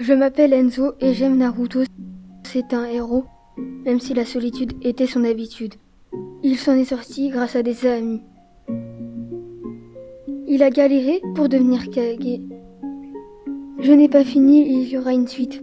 Je m'appelle Enzo et mm. j'aime Naruto. C'est un héros, même si la solitude était son habitude. Il s'en est sorti grâce à des amis. Il a galéré pour devenir Kage. Je n'ai pas fini, il y aura une suite.